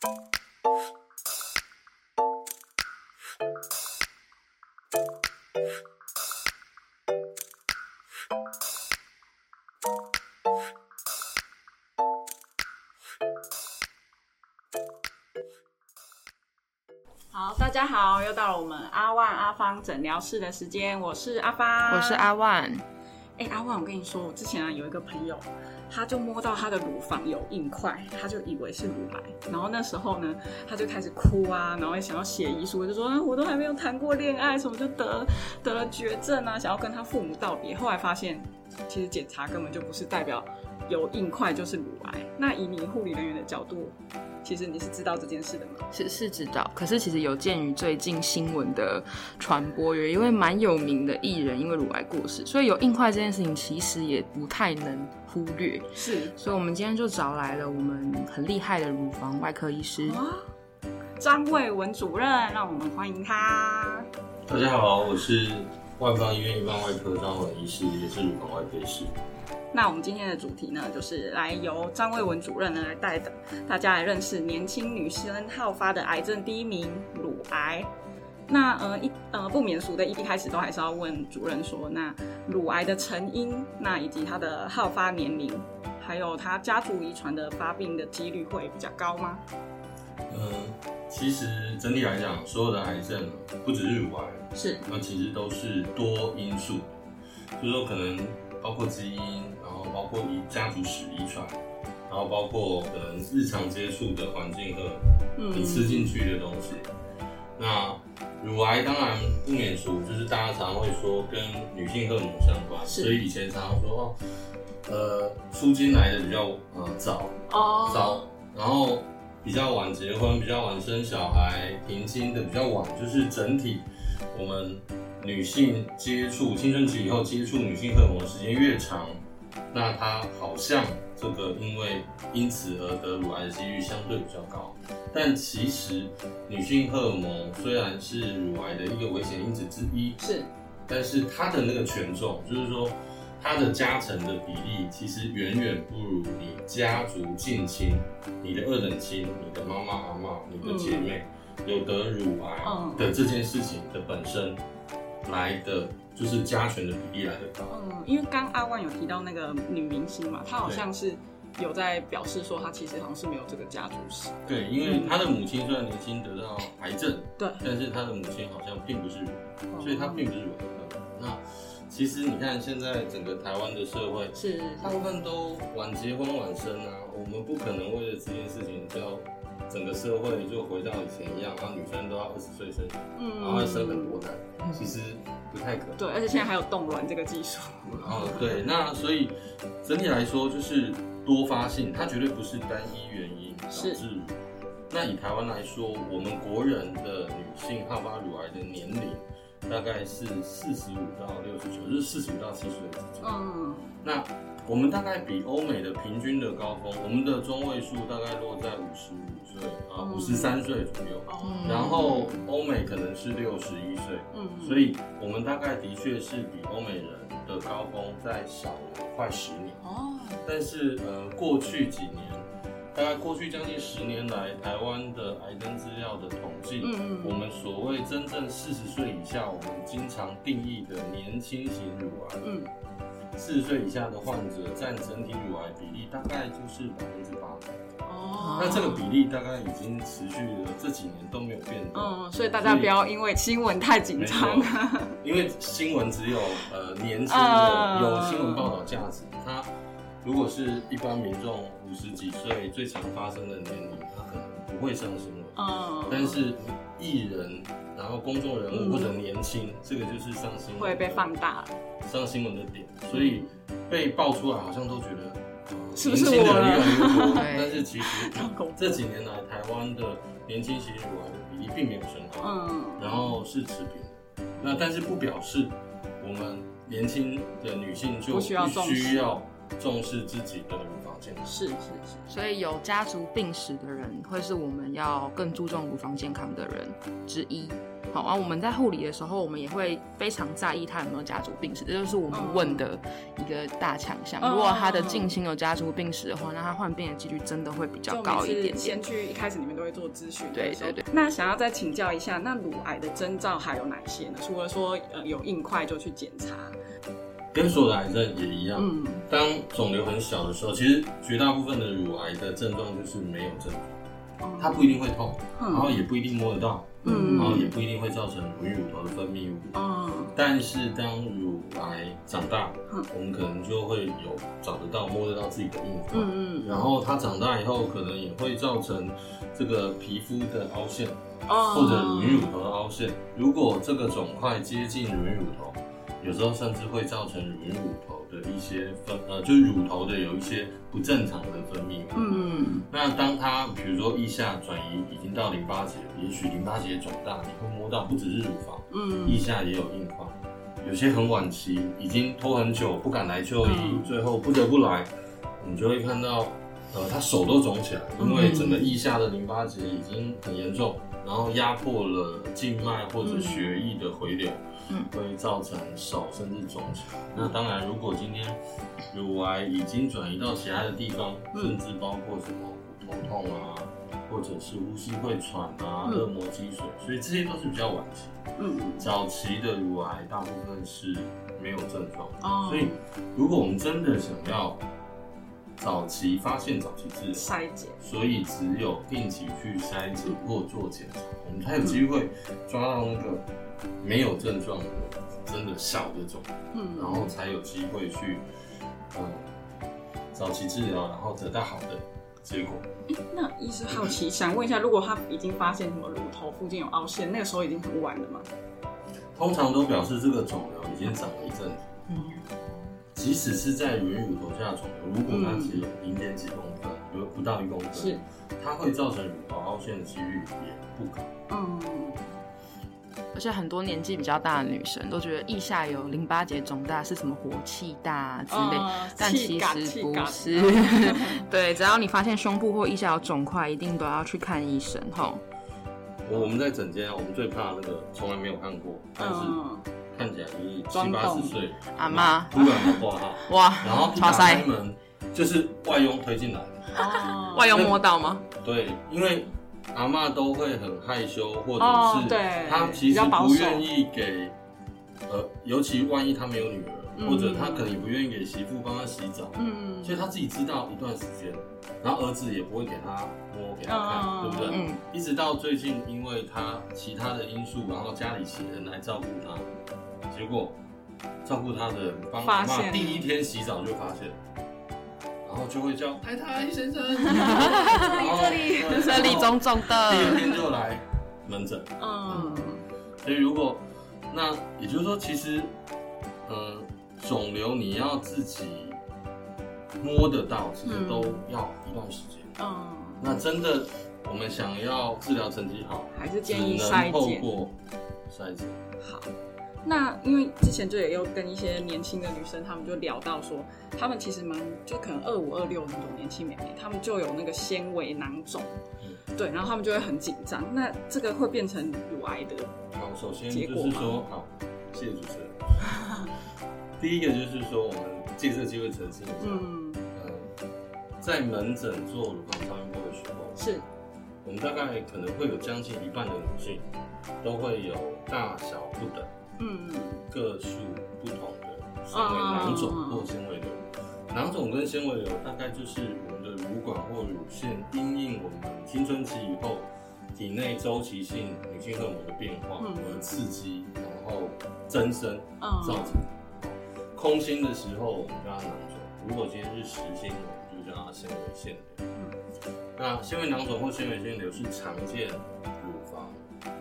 好，大家好，又到了我们阿万阿芳诊疗室的时间，我是阿芳，我是阿万。哎、阿万，我跟你说，我之前啊有一个朋友，他就摸到他的乳房有硬块，他就以为是乳癌，然后那时候呢，他就开始哭啊，然后也想要写遗书，就说、啊、我都还没有谈过恋爱，什么就得得了绝症啊，想要跟他父母道别。后来发现，其实检查根本就不是代表有硬块就是乳癌。那以你护理人员的角度，其实你是知道这件事的吗？是是知道，可是其实有鉴于最近新闻的传播，有一位蛮有名的艺人因为乳癌过世，所以有硬块这件事情其实也不太能忽略。是所以我们今天就找来了我们很厉害的乳房外科医师。啊，张卫文主任，让我们欢迎他。大家好，我是外方医院一般外科张文医师，也是乳房外科医师。那我们今天的主题呢，就是来由张卫文主任呢来带的大家来认识年轻女生好发的癌症第一名乳癌。那呃一呃不免俗的，一开始都还是要问主任说，那乳癌的成因，那以及它的好发年龄，还有它家族遗传的发病的几率会比较高吗？嗯，其实整体来讲，所有的癌症不只是乳癌，是那其实都是多因素，就是说可能包括基因，然后包括遗家族史遗传，然后包括可能日常接触的环境和你吃进去的东西。那乳癌当然不免俗，就是大家常会说跟女性荷尔蒙相关，所以以前常常说哦，呃，出经来的比较呃早，哦。早，然后比较晚结婚，比较晚生小孩，停经的比较晚，就是整体我们女性接触青春期以后接触女性荷尔蒙的时间越长，那她好像这个因为因此而得乳癌的几率相对比较高。但其实女性荷尔蒙虽然是乳癌的一个危险因子之一，是。但是它的那个权重，就是说它的加成的比例，其实远远不如你家族近亲、你的二等亲、你的妈妈、阿妈、你的姐妹、有得乳癌嗯。的这件事情的本身来的，就是加权的比例来的高。嗯，因为刚阿万有提到那个女明星嘛，她好像是有在表示说，她其实好像是没有这个家族史。对，因为她的母亲虽然年轻得到癌症，对，但是她的母亲好像并不是，所以她并不是乳癌的。那其实你看现在整个台湾的社会，是大部分都晚结婚晚生啊，我们不可能为了这件事情就要整个社会就回到以前一样，然后女生都要二十岁生，嗯然后要生很多胎，其实不太可能。对，而且现在还有冻卵这个技术。哦，对，那所以整体来说就是多发性，它绝对不是单一原因导是致。那以台湾来说，我们国人的女性好发乳癌的年龄大概是四十五到六十九，就是四十五到七十岁之间。嗯，那我们大概比欧美的平均的高峰，我们的中位数大概落在五十五岁啊，嗯。五十三岁左右。哦，然后欧美可能是六十一岁，嗯，所以我们大概的确是比欧美人的高峰再少了快十年。哦，但是呃，过去几年，大概过去将近十年来，台湾的癌症资料的统计，我们所谓真正四十岁以下，我们经常定义的年轻型乳癌，嗯，四十岁以下的患者占整体乳癌比例大概就是百分之八。哦，那这个比例大概已经持续了这几年都没有变动。嗯，所以大家不要因为新闻太紧张没。因为新闻只有呃年轻有新闻报道价值，它如果是一般民众五十几岁最常发生的年龄，它可能不会上新闻。嗯，但是艺人，然后公众人嗯物或者年轻，这个就是上新闻会被放大。上新闻的点，所以被爆出来好像都觉得。呃是不是年轻的我了人越来越多？但是其实 这几年来，台湾的年轻型乳癌的比例并没有升高。嗯，然后是持平。那但是不表示我们年轻的女性就不需要重视自己的乳房健康。是是是，所以有家族病史的人，会是我们要更注重乳房健康的人之一。好啊，我们在护理的时候，我们也会非常在意他有没有家族病史，这就是我们问的一个大强项。嗯如果他的近亲有家族病史的话，那他患病的几率真的会比较高一点点。先去一开始你们都会做咨询，对对对。那想要再请教一下，那乳癌的征兆还有哪些呢？除了说呃有硬块就去检查，跟所有的癌症也一样，嗯。当肿瘤很小的时候，其实绝大部分的乳癌的症状就是没有症状，它不一定会痛，然后也不一定摸得到，嗯。然后也不一定会造成乳晕乳头的分泌物。嗯。但是当乳癌长大嗯，我们可能就会有找得到、摸得到自己的硬块。嗯然后它长大以后，可能也会造成这个皮肤的凹陷，哦。或者乳晕乳头的凹陷。如果这个肿块接近乳晕乳头，有时候甚至会造成乳乳头的一些分呃，就是乳头的有一些不正常的分泌。物。嗯。那当它比如说腋下转移已经到淋巴结，也许淋巴结肿大，你会摸到不只是乳房，嗯。腋下也有硬块。有些很晚期，已经拖很久，不敢来就医，嗯。最后不得不来，你就会看到，呃，他手都肿起来，因为整个腋下的淋巴结已经很严重，然后压迫了静脉或者血液的回流，嗯会造成手甚至肿。那当然，如果今天乳癌已经转移到其他的地方，嗯。甚至包括什么头痛啊，或者是呼吸会喘啊、嗯。恶膜积水，所以这些都是比较晚期。嗯。早期的乳癌大部分是没有症状的，哦。所以如果我们真的想要早期发现、早期治疗，筛检，所以只有定期去筛检或做检查，我们才有机会抓到那个没有症状的真的小的肿，嗯然后才有机会去嗯早期治疗，然后得到好的结果。那医师好奇想问一下，如果他已经发现什么乳头附近有凹陷，那个时候已经很晚了吗？通常都表示这个肿瘤已经长了一阵子。嗯，即使是在乳晕乳头下的肿瘤，如果它只有零点几公分，有不到一公分，是，它会造成乳头凹陷的几率也不高。嗯而且很多年纪比较大的女生都觉得腋下有淋巴结肿大是什么火气大啊之类，哦但其实不是。对，只要你发现胸部或腋下有肿块，一定都要去看医生吼。我我们在诊间，我们最怕那个从来没有看过，但是嗯看起来就是七八十岁阿妈突然的挂号，哇，然后一打开门就是外佣推进来的。哦外佣摸到吗？对，因为阿嬷都会很害羞，或者是哦对她其实比较保守不愿意给，呃，尤其万一她没有女儿，嗯或者她可能也不愿意给媳妇帮她洗澡，嗯所以她自己知道一段时间，然后儿子也不会给她摸给她看，嗯对不对？嗯一直到最近，因为她其他的因素，然后家里请人来照顾她，结果照顾她的人帮阿发现第一天洗澡就发现。然后就会叫太太先生，这里这里这里肿肿第二的，天就来门诊，嗯。所以如果那也就是说，其实嗯，肿瘤你要自己摸得到，其实嗯都要一段时间。嗯，那真的我们想要治疗成绩好，还是建议能筛检。透过筛检。好，那因为之前就也有跟一些年轻的女生，她们就聊到说，她们其实蛮就可能二五二六那种年轻妹妹，她们就有那个纤维囊肿，嗯。对，然后她们就会很紧张。那这个会变成乳癌的，好，首先就结果吗？是说，好，谢谢主持人。第一个就是说，我们借这个机会澄清一下，嗯，呃，在门诊做乳房超音波的时候，是，我们大概可能会有将近一半的女性都会有大小不等、嗯个数不同的纤维囊肿或纤维瘤。囊肿跟纤维瘤大概就是我们的乳管或乳腺因应我们青春期以后体内周期性女性荷尔蒙的变化而刺激，然后增生造成。空心的时候我们叫它囊肿，如果今天是实心的，我们就叫它纤维腺瘤。那纤维囊肿或纤维腺瘤是常见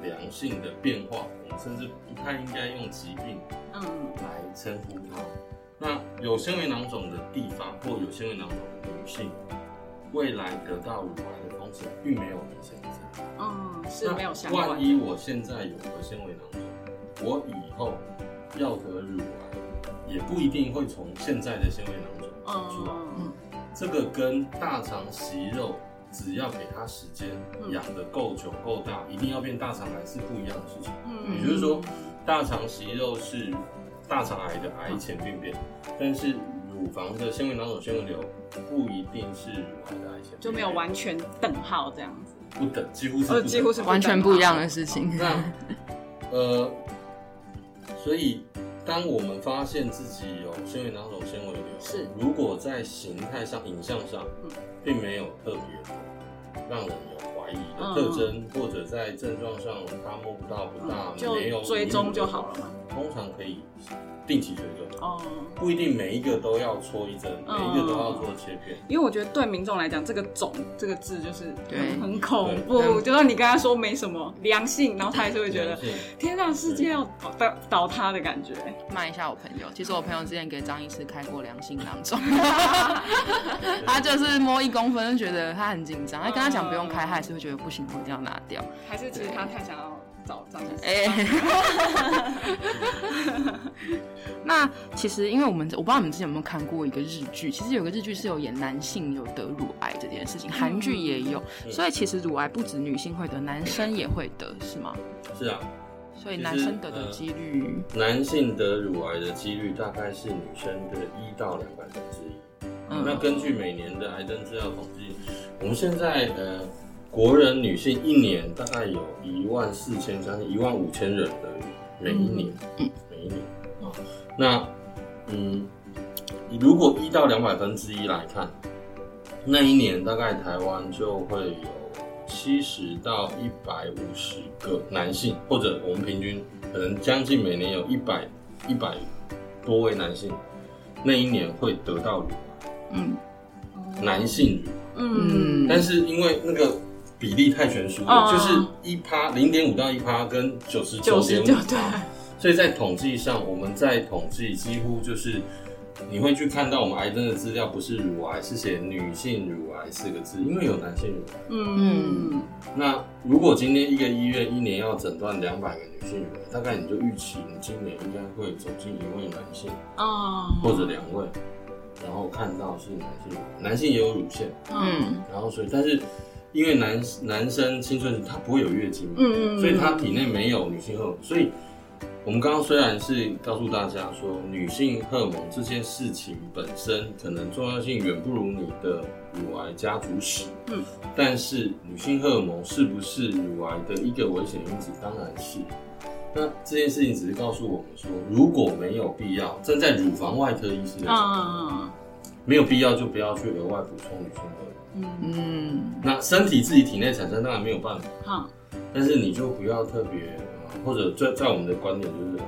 良性的变化，我们甚至不太应该用疾病嗯来称呼它。那有纤维囊肿的地方或有纤维囊肿的女性，未来得到乳癌的风险并没有明显的增加。嗯，是没有相关万一我现在有个纤维囊肿，我以后要得乳癌，也不一定会从现在的纤维囊肿长出来。嗯这个跟大肠息肉只要给他时间嗯养的够久够大，一定要变大肠癌是不一样的事情。嗯也就是说，大肠息肉是大肠癌的癌前病变，但是乳房的纤维囊肿纤维瘤不一定是乳癌的癌前，就没有完全等号这样子。不等，几乎是几乎是完全不一样的事情。那呃，所以当我们发现自己有纤维囊肿纤维瘤，是。如果在形态上、影像上嗯，并没有特别让人有怀疑的嗯特征，或者在症状上它摸不到不大，没有就追踪就好了嘛。通常可以定期追踪，哦，不一定每一个都要戳一针，嗯。每一个都要做切片。因为我觉得对民众来讲，这个“肿”这个字就是对。很很恐怖。就算你跟他说没什么良性，然后他还是会觉得天上，世界要倒倒倒塌的感觉。骂一下我朋友，其实我朋友之前给张医师开过良性囊肿，他就是摸一公分就觉得他很紧张，他跟他讲不用开，他还是会觉得不行，我一定要拿掉。还是其实他太想要哎、那其实因为我们我不知道你们之前有没有看过一个日剧，其实有个日剧是有演男性有得乳癌这件事情，韩剧也有，嗯。所以其实乳癌不止女性会得，男生也会得，是吗？是啊，所以男生得的几率，男性得乳癌的几率大概是女生的一到两百分之一。嗯。那根据每年的癌症资料统计，我们现在呃国人女性一年大概有一万四千将近一万五千人的每一年，嗯。每一年啊、那嗯，如果一到两百分之一来看，那一年大概台湾就会有七十到一百五十个男性，或者我们平均可能将近每年有一百一百多位男性，那一年会得到乳癌，嗯。男性乳癌。嗯，但是因为那个比例太悬殊了，哦。就是一趴零点五到一趴跟九十九点五对，所以在统计上，我们在统计几乎就是你会去看到我们癌症的资料不是乳癌，是写女性乳癌四个字，因为有男性乳癌。嗯。那如果今天一个医院一年要诊断两百个女性乳癌，大概你就预期你今年应该会走进一位男性哦，或者两位，然后看到是男性乳癌，男性也有乳腺，嗯。然后所以但是因为男男生青春期他不会有月经嘛，嗯嗯，所以他体内没有女性荷尔蒙，所以我们刚刚虽然是告诉大家说女性荷尔蒙这件事情本身可能重要性远不如你的乳癌家族史，嗯，但是女性荷尔蒙是不是乳癌的一个危险因子？当然是。那这件事情只是告诉我们说，如果没有必要，站在乳房外科医师的角度，嗯没有必要就不要去额外补充女性荷尔蒙。嗯嗯那身体自己体内产生当然没有办法，好，但是你就不要特别，呃或者在在我们的观点就是，呃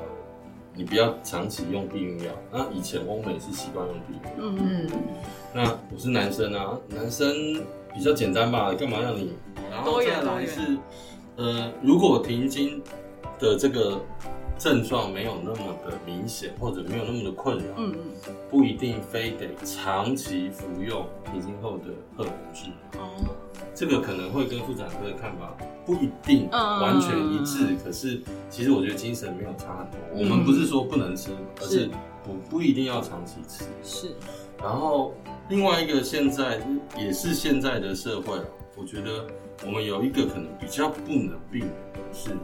你不要长期用避孕药。那以前欧美是习惯用避孕药，嗯嗯那我是男生啊，男生比较简单吧，干嘛让你？然后再来是，呃，如果停经的这个症状没有那么的明显，或者没有那么的困扰，嗯。不一定非得长期服用停经后的荷尔蒙治疗。哦，这个可能会跟妇产科的看法不一定嗯。完全一致，可是其实我觉得精神没有差很多。嗯。我们不是说不能吃，而是是。不不一定要长期吃。是，然后另外一个现在也是现在的社会啊，我觉得我们有一个可能比较不能避免的是，是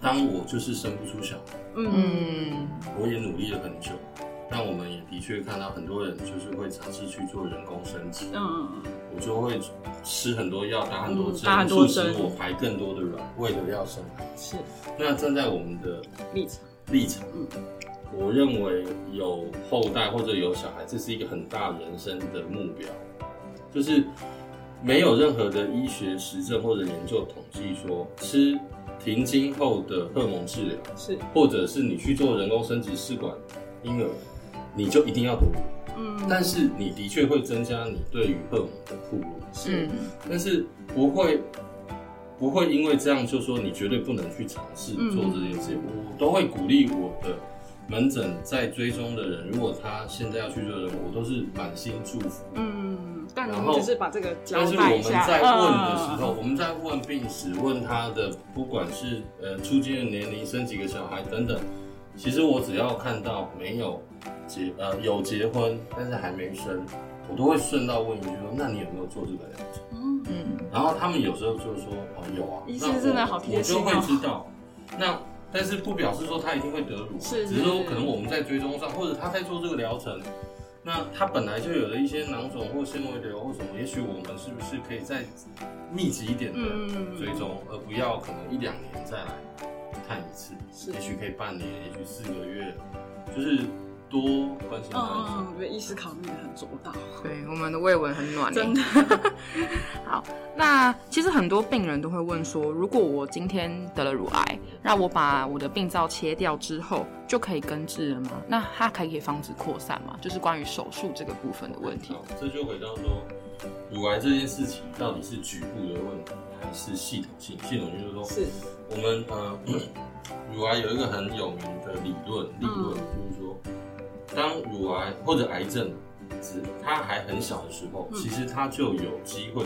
当我就是生不出小孩，嗯。嗯我也努力了很久，但我们也的确看到很多人就是会尝试去做人工生殖。嗯我就会吃很多药，打很多针，多促使针我排更多的卵，为了要生孩子。是。那站在我们的立场，立场，嗯。我认为有后代或者有小孩，这是一个很大人生的目标，就是没有任何的医学实证或者研究统计说吃停经后的荷尔蒙治疗，是或者是你去做人工生殖试管婴儿，你就一定要哺乳。嗯，但是你的确会增加你对于荷尔蒙的暴露。是嗯但是不会不会因为这样就说你绝对不能去尝试嗯做这件事情。我都会鼓励我的门诊在追踪的人，如果他现在要去做人，我都是满心祝福。嗯，但然后你只是把这个交但是我们在问的时候，嗯我们在问病史，问他的不管是呃出经的年龄、生几个小孩等等，其实我只要看到没有结呃有结婚，但是还没生，我都会顺道问一句说，那你有没有做这个疗程？嗯，嗯，然后他们有时候就说，哦，有啊，医师那我真的好贴心哦我就会知道。那但是不表示说他一定会得乳只是说可能我们在追踪上，或者他在做这个疗程，那他本来就有的一些囊肿或纤维瘤或什么，也许我们是不是可以再密集一点的嗯追踪，而不要可能一两年再来看一次，是也许可以半年，也许四个月，就是多关心他一下。嗯，我觉得医师考虑的很周到，对，我们的慰问很暖欸真的。好，那其实很多病人都会问说，如果我今天得了乳癌，那我把我的病灶切掉之后，就可以根治了吗？那它可以防止扩散吗？就是关于手术这个部分的问题。好这就回到说，乳癌这件事情到底是局部的问题，还是系统性？系统性就是说，是，我们呃，乳癌有一个很有名的理论，理论、嗯就是说，当乳癌或者癌症只它还很小的时候，嗯。其实它就有机会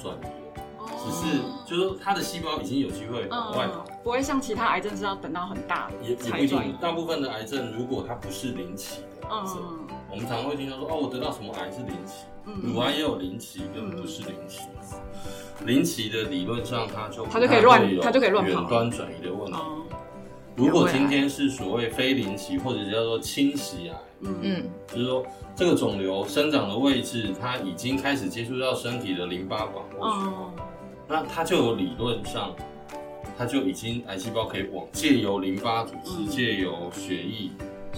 转移了，只是哦就是说它的细胞已经有机会往外跑。嗯，不会像其他癌症是要等到很大也也不一定，。大部分的癌症如果它不是零期的癌症，嗯。我们常会听到说，哦，我得到什么癌是零期，嗯。乳癌也有零期跟不是零期。零期的理论上，它就它就可以乱它就可以乱跑远端转移的问题。哦，如果今天是所谓非零期或者叫做侵袭癌，嗯。嗯，就是说这个肿瘤生长的位置，它已经开始接触到身体的淋巴管或血哦。管，那它就有理论上，它就已经癌细胞可以往借由淋巴组织、嗯。借由血液，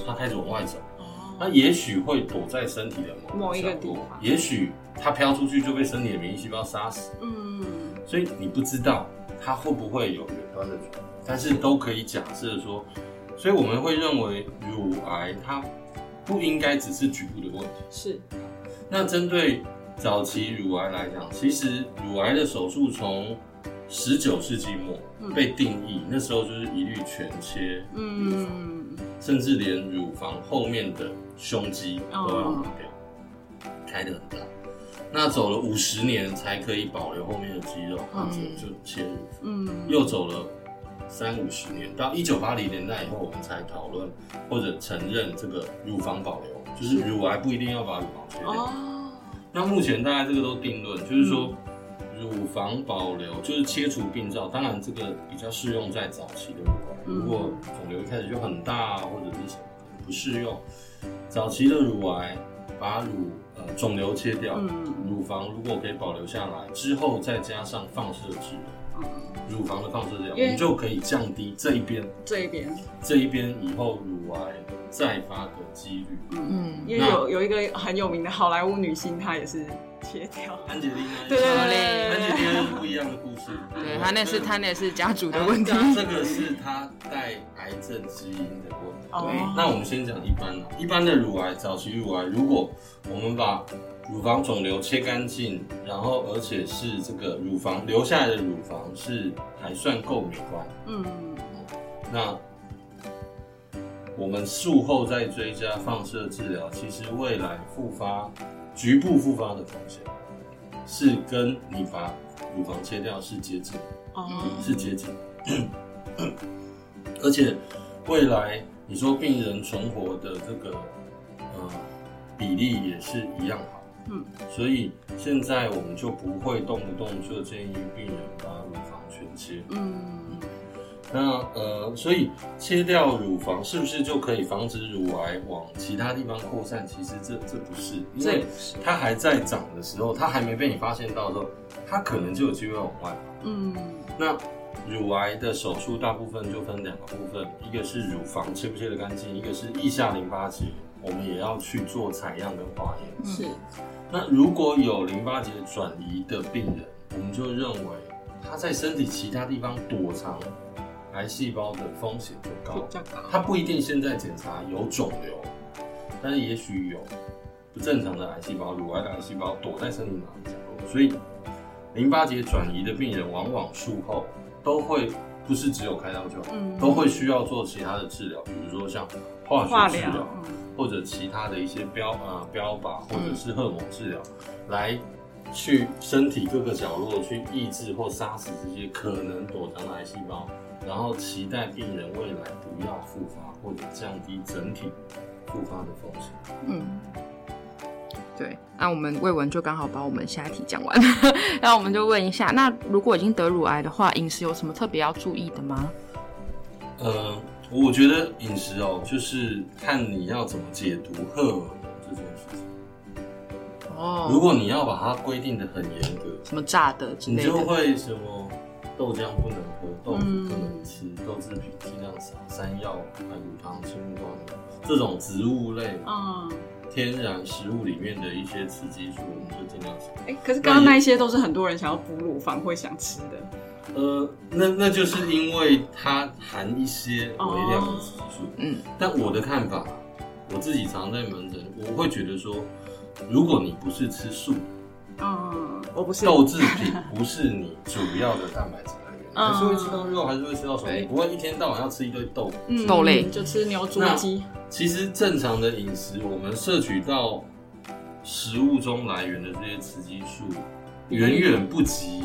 它开始往外走。哦。它也许会躲在身体的某某一个角落地方。也许它飘出去就被身体的免疫细胞杀死，嗯。所以你不知道它会不会有远端的但是都可以假设说，所以我们会认为乳癌它不应该只是局部的问题。是，那针对早期乳癌来讲，其实乳癌的手术从十九世纪末嗯被定义，那时候就是一律全切，嗯甚至连乳房后面的胸肌都要拿掉，开得很大。那走了五十年才可以保留后面的肌肉，或者就切乳房。嗯，又走了三五十年，到一九八零年代以后，我们才讨论或者承认这个乳房保留，就是是。乳癌不一定要把乳房切掉。哦，那目前大家这个都定论，就是说乳房保留就是切除病灶，当然这个比较适用在早期的乳癌，嗯。如果肿瘤一开始就很大或者是什么不适用，早期的乳癌把乳呃肿瘤切掉，嗯。乳房如果可以保留下来，之后再加上放射治疗。嗯乳房的放射治疗，我因为们就可以降低这一边这一边，这一边以后乳癌再发的几率。嗯，因为有有一个很有名的好莱坞女星，她也是切掉，安吉丽娜，对对安吉丽娜是不一样的故事。对她那是她那是家族的她问题。这个是她带癌症基因的问题。那我们先讲一般的，一般的乳癌，早期乳癌，如果我们把乳房肿瘤切干净，然后而且是这个乳房留下来的乳房是还算够美观，嗯。那我们术后再追加放射治疗，其实未来复发、局部复发的风险是跟你把乳房切掉是接近，哦，是接近。而且未来你说病人存活的这个呃比例也是一样好，嗯，所以现在我们就不会动不动就建议病人把乳房全切。嗯那呃，所以切掉乳房是不是就可以防止乳癌往其他地方扩散？其实这这不是，因为它还在长的时候，它还没被你发现到的时候，它可能就有机会往外跑。嗯那乳癌的手术大部分就分两个部分，一个是乳房切不切得干净，一个是腋下淋巴结，我们也要去做采样跟化验。是那如果有淋巴结转移的病人，我们就认为他在身体其他地方躲藏癌细胞的风险就高。他不一定现在检查有肿瘤，但是也许有不正常的癌细胞、乳癌的癌细胞躲在身体哪里角落，所以淋巴结转移的病人往往术后都会不是只有开刀就好，嗯都会需要做其他的治疗，比如说像化学治疗。，或者其他的一些标啊、标靶或者是荷尔蒙治疗，来去身体各个角落去抑制或杀死这些可能躲藏的癌细胞，然后期待病人未来不要复发或者降低整体复发的风险。嗯，对，那我们魏文就刚好把我们下一题讲完，然后我们就问一下，那如果已经得乳癌的话，饮食有什么特别要注意的吗？呃，我觉得饮食哦，就是看你要怎么解读荷尔蒙这件事情。哦如果你要把它规定的很严格，什么炸的之你就，会什么豆浆不能喝，豆腐嗯不能吃，豆制品尽量少，山药、排骨汤、青木瓜这种植物类、嗯，天然食物里面的一些雌激素，我们就尽量少。哎、可是刚刚那一些都是很多人想要哺乳房会想吃的。呃，那那就是因为它含一些微量的激素。嗯，但我的看法，我自己常在门诊，我会觉得说，如果你不是吃素，嗯，我不是豆制品不是你主要的蛋白质还是会吃到肉，还是会吃到什么？你不会一天到晚要吃一堆豆。嗯豆类就吃牛猪鸡。其实正常的饮食，我们摄取到食物中来源的这些雌激素，远远不及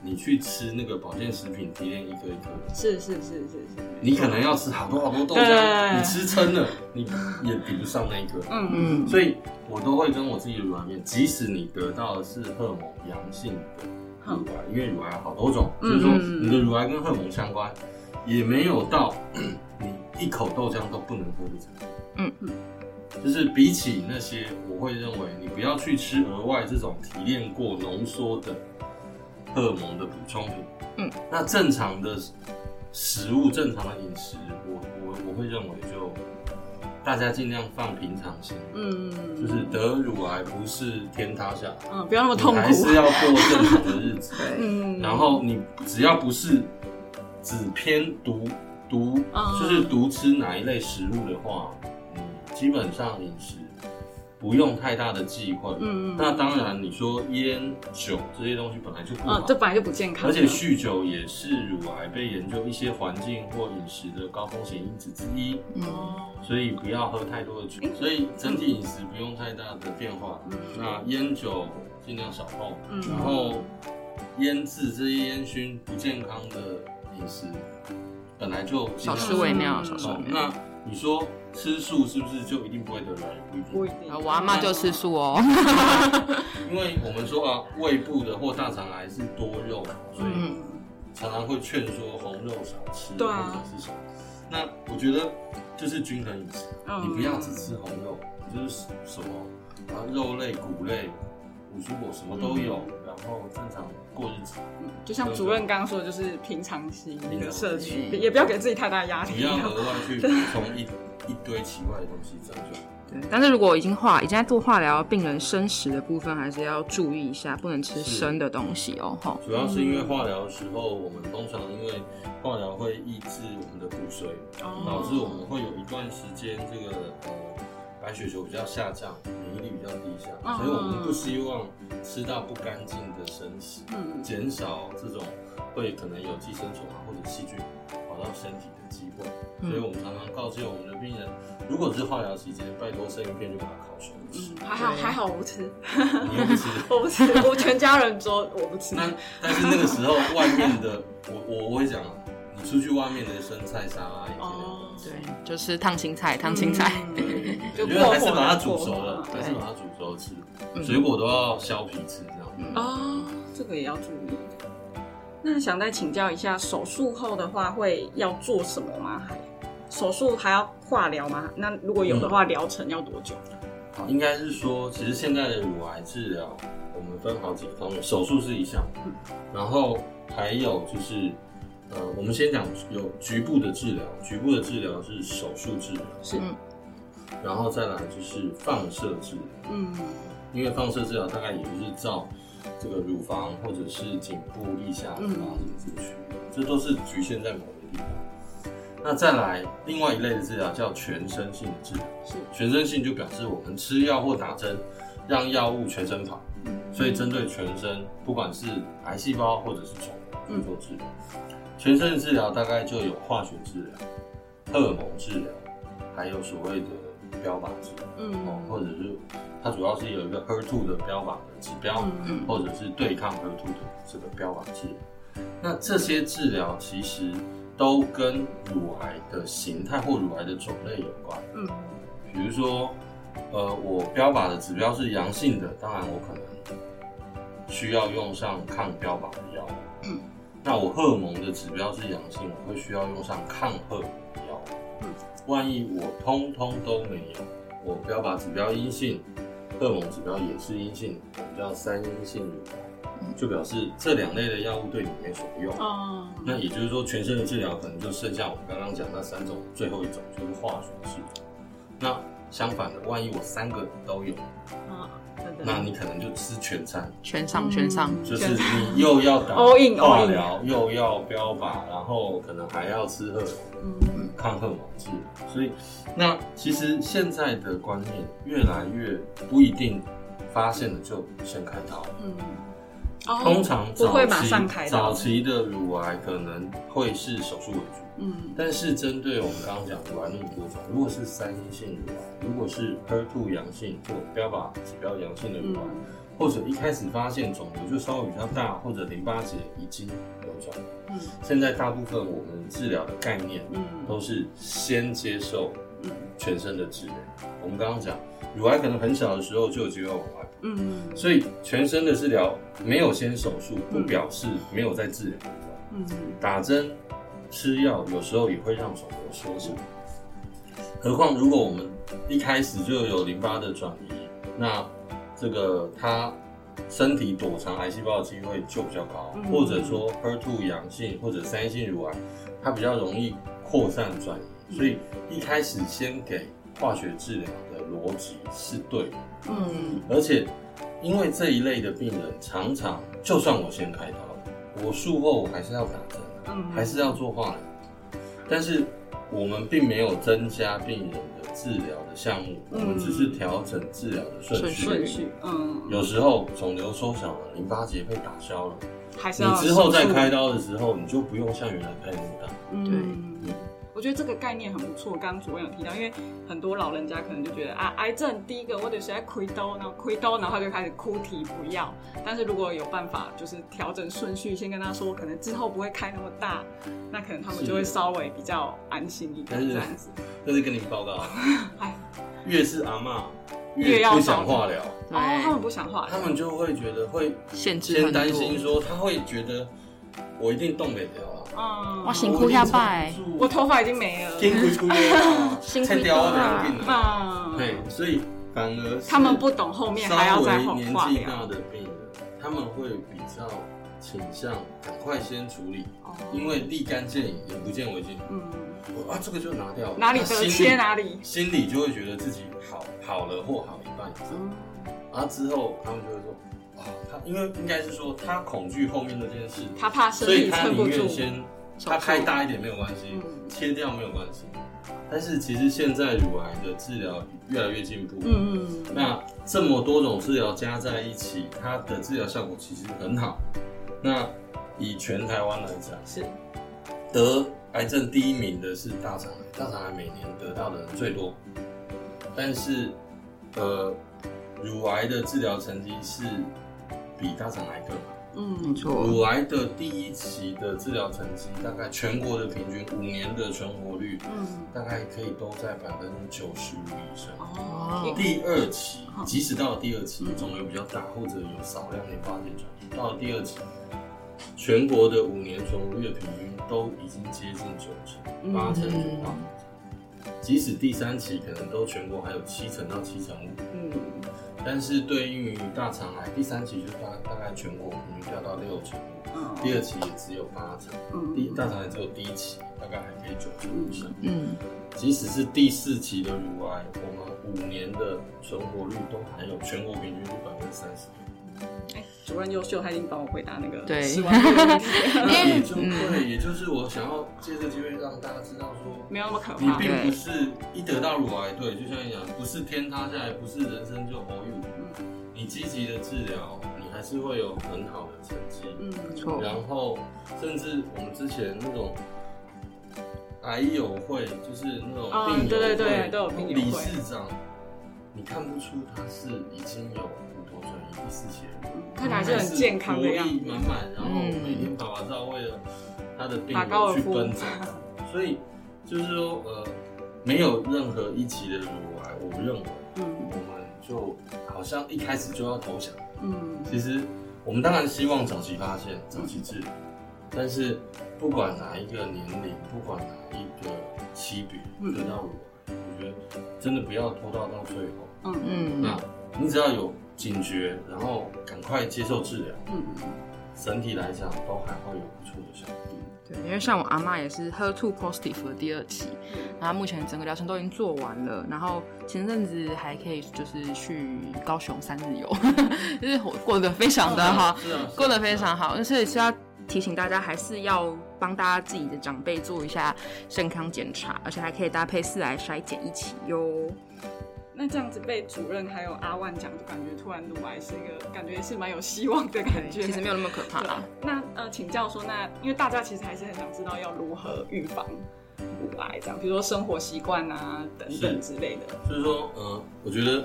你去吃那个保健食品提炼一颗一颗。是是是是是，你可能要吃好多好多豆对浆，你吃撑了，你也比不上那一个。嗯嗯，所以我都会跟我自己的软面，即使你得到的是荷尔蒙阳性的乳癌，因为乳癌有好多种，嗯就是说嗯你的乳癌跟荷尔蒙相关，也没有到 你一口豆浆都不能喝的程度。嗯嗯，就是比起那些，我会认为你不要去吃额外这种提炼过、浓缩的荷尔蒙的补充品。嗯，那正常的食物、正常的饮食，我我我会认为就大家尽量放平常心。嗯，就是得乳癌不是天塌下来，嗯，不要那么痛苦。还是要过正常的日子。对，嗯，然后你只要不是只偏独独，嗯就是独吃哪一类食物的话，嗯，基本上饮食不用太大的忌讳。嗯嗯那当然，你说烟酒这些东西本来就不好，嗯，这本来就不健康。而且酗酒也是乳癌被研究一些环境或饮食的高风险因子之一。嗯，所以不要喝太多的酒，所以整体饮食不用太大的变化。嗯那烟酒尽量少碰，嗯然后腌制这些烟熏不健康的饮食，本来就尽少量吃为妙，嗯少吃为哦。妙。那你说吃素是不是就一定不会得乳癌？不一定，不一定啊，我阿妈就吃素哦。因为我们说啊，胃部的或大肠癌是多肉，所以嗯常常会劝说红肉少吃，对啊或者是什么。那我觉得就是均衡饮食，嗯你不要只吃红肉，你就是什么啊肉类、谷类、五蔬果什么都有，然后正常过日子，就像主任刚刚说的，就是平常心那个社区，也不要给自己太大压力。不要额外去补充一一堆奇怪的东西，这样就好。对，但是如果已经化，已经在做化疗，病人生食的部分还是要注意一下，不能吃生的东西哦。哈，主要是因为化疗的时候，我们通常因为化疗会抑制我们的骨髓，哦导致我们会有一段时间这个呃白血球比较下降，免疫力比较低下，嗯所以我们不希望吃到不干净的生食，嗯减少这种会可能有寄生虫啊或者细菌跑到身体的机会。嗯所以我们常常告诫我们的病人，如果是化疗期间，拜托生鱼片就把它烤熟吃，嗯，还好还好我不吃，你又不吃。我不吃，我全家人说我不吃。那但是那个时候外面的，我我我会讲出去外面的生菜沙拉也尽量哦不要吃对，就是烫青菜，烫青菜。嗯就我觉得还是把它煮熟了，火还是把它煮熟吃，嗯水果都要削皮吃，这样。哦，这个也要注意。那想再请教一下，手术后的话会要做什么吗？还手术还要化疗吗？那如果有的话，疗程要多久？好，应该是说，其实现在的乳癌治疗，我们分好几个方面，手术是一项，然后还有就是，呃，我们先讲有局部的治疗，局部的治疗是手术治疗，是嗯然后再来就是放射治疗。嗯因为放射治疗大概也就是照这个乳房或者是颈部、腋下这个区域，这都是局限在某个地方。那再来，另外一类的治疗叫全身性的治疗，是全身性就表示我们吃药或打针，让药物全身跑，所以针对全身，不管是癌细胞或者是肿瘤去做治疗。全身的治疗大概就有化学治疗、荷尔蒙治疗，还有所谓的标靶治疗。哦，嗯或者是它主要是有一个 HER2 的标靶的指标，嗯或者是对抗 HER2 的这个标靶治疗。那这些治疗其实都跟乳癌的形态或乳癌的种类有关。嗯比如说，呃，我标靶的指标是阳性的，当然我可能需要用上抗标靶的药物。嗯那我荷尔蒙的指标是阳性，我会需要用上抗荷尔蒙的药物。嗯万一我通通都没有，我不要把指标阴性，荷尔蒙指标也是阴性，我们叫三阴性乳癌，就表示这两类的药物对你没什么用。哦，那也就是说，全身的治疗可能就剩下我们刚刚讲那三种，最后一种就是化学治疗。那相反的，万一我三个都有，啊，那你可能就吃全餐，全上全上，嗯就是你又要打 All in, 化 all in 疗，又要标靶，然后可能还要吃荷尔蒙嗯。抗荷尔蒙治疗。所以，那其实现在的观念越来越不一定发现了就先开刀。嗯，哦通常不会马早期上开刀早期的乳癌可能会是手术为主。嗯。但是针对我们刚刚讲乳癌那么多种，如果是三阴性乳癌，如果是 HER2 阳性，或标靶指标阳性的乳癌，嗯。或者一开始发现肿瘤就稍微比较大，或者淋巴结已经有转，嗯。现在大部分我们治疗的概念嗯。都是先接受嗯。全身的治疗。我们刚刚讲，乳癌可能很小的时候就有机会往外跑，嗯所以全身的治疗没有先手术，不嗯表示没有在治疗。嗯打针、吃药有时候也会让肿瘤缩小。何况如果我们一开始就有淋巴的转移，那这个它身体躲藏癌细胞的机会就比较高，嗯或者说 HER2 阳性或者三性乳癌，它比较容易扩散转移，所以一开始先给化学治疗的逻辑是对的。嗯。而且因为这一类的病人常常，就算我先开刀，我术后我还是要打针还是要做化疗，但是我们并没有增加病人的治疗的项目，我们只是调整治疗的顺序。顺序嗯。有时候肿瘤缩小了，淋巴结被打消了，你还是要之后再开刀的时候，你就不用像原来开那么大。嗯，我觉得这个概念很不错。刚刚主任有提到，因为很多老人家可能就觉得啊，癌症第一个我得是在亏刀，然后亏刀，然后他就开始哭啼不要。但是如果有办法，就是调整顺序，先跟他说，可能之后不会开那么大，那可能他们就会稍微比较安心一点但是这样子。但是跟您报告，哎，越是阿妈 越要不想化疗，哦，他们不想化疗，他们就会觉得会限制先担心多。说，他会觉得我一定动不了啊，嗯，哇辛苦下拜。我头发已经没了，辛苦出来啊，辛苦切掉我两病了。嗯，对，所以反而他们不懂后面还要再稍化微年纪大的病人，他们会比较倾向赶快先处理，哦。因为立竿见影，眼不见为净。嗯，我啊，这个就拿掉，哪里得切哪里，心里就会觉得自己好好了或好一半以上。嗯。然后之后他们就会说，啊，他因为应该是说他恐惧后面那件事，他怕身所以体他宁撑不住愿，先他开大一点没有关系，嗯切掉没有关系。但是其实现在乳癌的治疗越来越进步，嗯嗯，那这么多种治疗加在一起，它的治疗效果其实很好。那以全台湾来讲，是得癌症第一名的是大肠癌，大肠癌每年得到的人最多，但是呃，乳癌的治疗成绩是比大肠癌更好。嗯没错，乳癌的第一期的治疗成绩，大概全国的平均五年的存活率，嗯。大概可以都在百分之九十五以上。哦，第二期嗯，即使到了第二期嗯，肿瘤比较大或者有少量的发现转移，到了第二期，全国的五年存活率的平均都已经接近九成，八成左右。即使第三期可能都全国还有七成到七成五，嗯但是对应于大肠癌，第三期就大大概全国平均掉到六成，嗯第二期也只有八成，嗯第大肠癌只有第一期大概还可以九成以上。嗯，即使是第四期的乳癌，我们五年的存活率都还有全国平均率百分之三十。哎，主任优秀，他已经帮我回答那个对。也就会，也就是我想要借这个机会让大家知道说，没有那么可怕。你。并不是一得到乳癌，对，就像你讲，不是天塌下来，不是人生就 all you。你积极的治疗，你还是会有很好的成绩。嗯，没错，然后甚至我们之前那种癌友会，就是那种啊病友会，对对对都有病友会。理事长，你看不出他是已经有第四期了，看起来是很健康的样子。活力。满满，然后嗯每天拍拍照，为了他的病去奔走，所以就是说，呃，没有任何一期的乳癌，我认为。嗯。我们就好像一开始就要投降。嗯。其实我们当然希望早期发现、早期治疗，但是不管哪一个年龄，不管哪一个期别嗯。得到乳癌，我觉得真的不要拖到到最后。嗯嗯。那你只要有警觉，然后赶快接受治疗，嗯整体来讲都还会有不错的效果。对，因为像我阿妈也是 HER2 positive 的第二期，然后目前整个疗程都已经做完了，然后前阵子还可以就是去高雄三日游，就是我过得非常的好，过得非常好，但是是要提醒大家，还是要帮大家自己的长辈做一下健康检查，而且还可以搭配四癌筛检一起哟。那这样子被主任还有阿万讲，就感觉突然乳癌是一个感觉是蛮有希望的感觉。其实没有那么可怕啦。那呃，请教说，那因为大家其实还是很想知道要如何预防乳癌，这样，比如说生活习惯啊等等之类的。就是说，呃，我觉得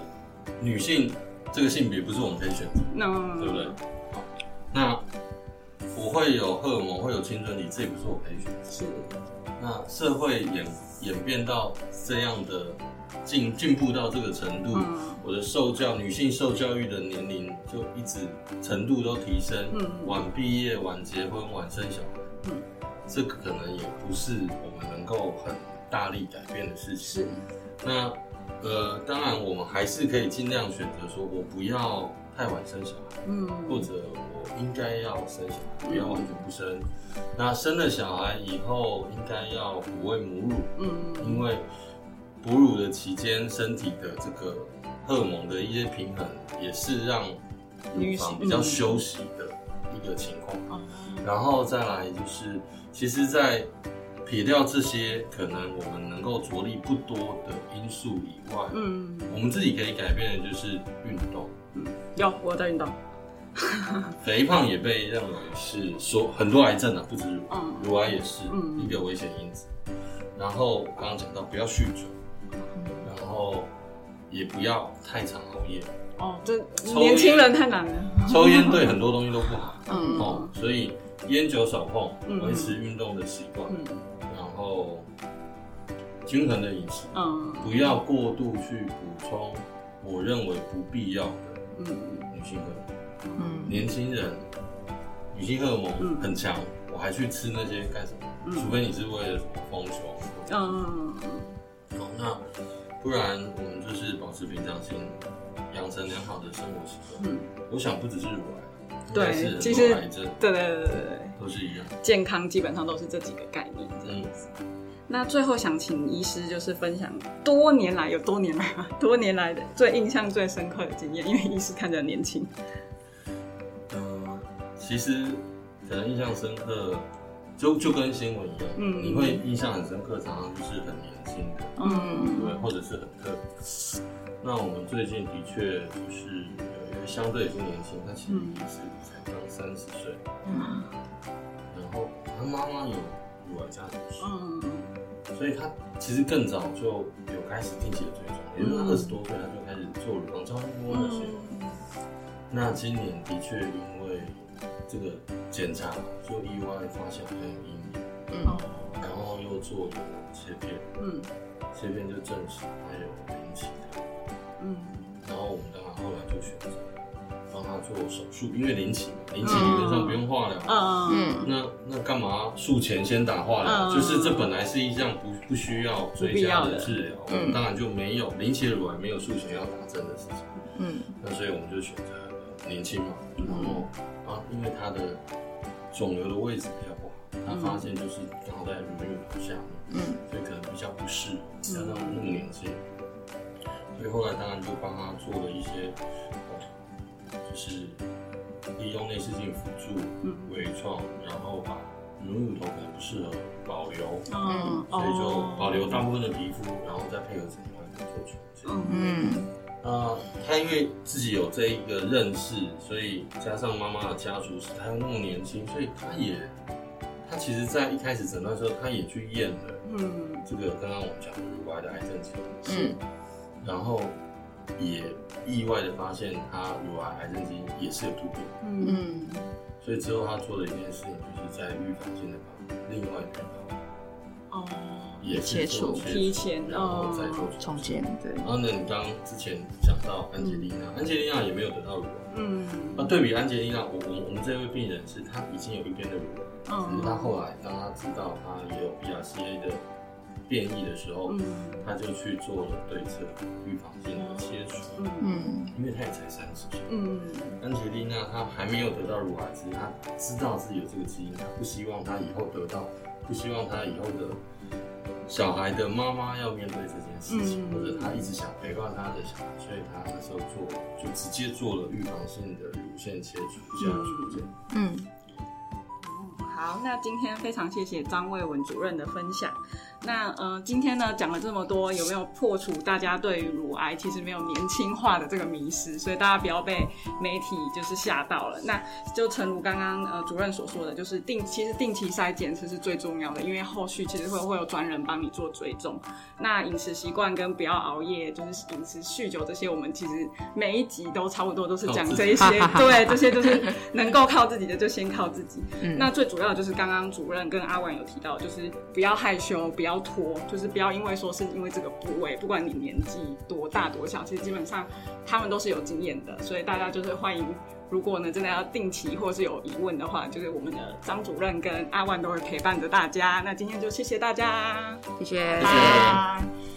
女性这个性别不是我们可以选择，那对不对？好，那我会有荷尔蒙，会有青春期，这也不是我可以选择。是，那社会演演变到这样的进进步到这个程度，嗯。我的受教女性受教育的年龄就一直程度都提升，嗯。晚毕业、晚结婚、晚生小孩，嗯。这个可能也不是我们能够很大力改变的事情。是，那呃，当然我们还是可以尽量选择说，我不要太晚生小孩，嗯，或者我应该要生小孩，不要完全不生。那生了小孩以后，应该要哺喂母乳，嗯因为哺乳的期间，身体的这个荷尔蒙的一些平衡，也是让乳房比较休息的一个情况。哦然后再来就是，其实，在撇掉这些可能我们能够着力不多的因素以外，嗯，我们自己可以改变的就是运动。有我在运动，肥胖也被认为是说很多癌症啊，不止乳癌也是嗯。一个危险因子。然后刚刚讲到不要酗酒，然后也不要太常熬夜，哦，这年轻人太难了。抽烟对很多东西都不好。嗯。哦，所以烟酒少碰，嗯。维持运动的习惯，嗯。然后均衡的饮食，嗯。不要过度去补充我认为不必要的嗯女性荷尔蒙。嗯，年轻人女性荷尔蒙嗯很强，我还去吃那些干什么？嗯除非你是为了什么丰胸。嗯好，那不然我们就是保持平常心，养成良好的生活习惯。嗯，我想不只是乳癌，应对其实多癌症对对对对对，都是一样。健康基本上都是这几个概念。嗯，那最后想请医师就是分享多年来有多年来嘛，多年来的最印象最深刻的经验，因为医师看着很年轻。嗯，其实可能印象深刻，就就跟新闻一样，嗯你会印象很深刻，常常就是很年轻的，嗯对，或者是很特别。那我们最近的确就是有一个相对也是年轻，他其实也是才刚三十岁，嗯然后他妈妈有乳癌家族史，嗯所以他其实更早就有开始定期的追踪，也就是他二十多岁他就开始做乳房超声波那些。那今年的确因为这个检查就意外发现好像有阴影，嗯。然后又做了切片，嗯。切片就证实他有引起的，嗯。然后我们当然后来就选择帮他做手术，因为零期嘛，零期理论上不用化疗。嗯。嗯。那那干嘛术前先打化疗？嗯。就是这本来是一项不不需要追加的治疗，不必要的我们当然就没有零期的乳癌没有术前要打针的事情。嗯。那所以我们就选择了年轻嘛，然后啊，因为他的肿瘤的位置比较不好，他发现就是刚好在乳晕头下面，嗯。所以可能比较不适，加上那么年轻，所以后来当然就帮他做了一些，呃，就是利用内视镜辅助嗯微创，然后把乳晕头可能不适合保留，嗯，所以就保留大部分的皮肤，然后再配合整块做全身。嗯。嗯那他因为自己有这一个认识，所以加上妈妈的家族史，他又那么年轻，所以他也，他其实在一开始诊断的时候，他也去验了嗯。这个刚刚我们讲的乳癌的癌症基因，嗯。然后也意外的发现他乳癌癌症基因也是有突变，嗯。嗯所以之后他做的一件事情，就是在预防性的把另外一边把哦。也切除提前然后再做重建，对，然后呢，你刚刚之前讲到安吉丽娜，安吉丽娜也没有得到乳癌。嗯。那对比安吉丽娜，我我我们这位病人是她已经有一边的乳癌，嗯。只是她后来当她知道她也有 BRCA 的变异的时候，嗯。她就去做了对侧预防性的切除，嗯。嗯因为他也才三十岁。嗯。安吉丽娜她还没有得到乳癌，只是她知道自己有这个基因，她不希望她以后得到，不希望她以后的小孩的妈妈要面对这件事情，嗯。或者她一直想陪伴她的小孩，所以她那时候做就直接做了预防性的乳腺切除这样。嗯，好，那今天非常谢谢张卫文主任的分享。那呃，今天呢讲了这么多，有没有破除大家对于乳癌其实没有年轻化的这个迷失？所以大家不要被媒体就是吓到了。那就诚如刚刚呃主任所说的，就是定其实定期筛检这是最重要的，因为后续其实会会有专人帮你做追踪。那饮食习惯跟不要熬夜，就是饮食酗酒这些，我们其实每一集都差不多都是讲这一些对，这些就是能够靠自己的就先靠自己。嗯那最主要就是刚刚主任跟阿婉有提到，就是不要害羞，不要拖，就是不要因为说是因为这个部位，不管你年纪多大多小，其实基本上他们都是有经验的，所以大家就是欢迎。如果呢真的要定期或是有疑问的话，就是我们的张主任跟阿万都会陪伴着大家。那今天就谢谢大家，谢谢，拜。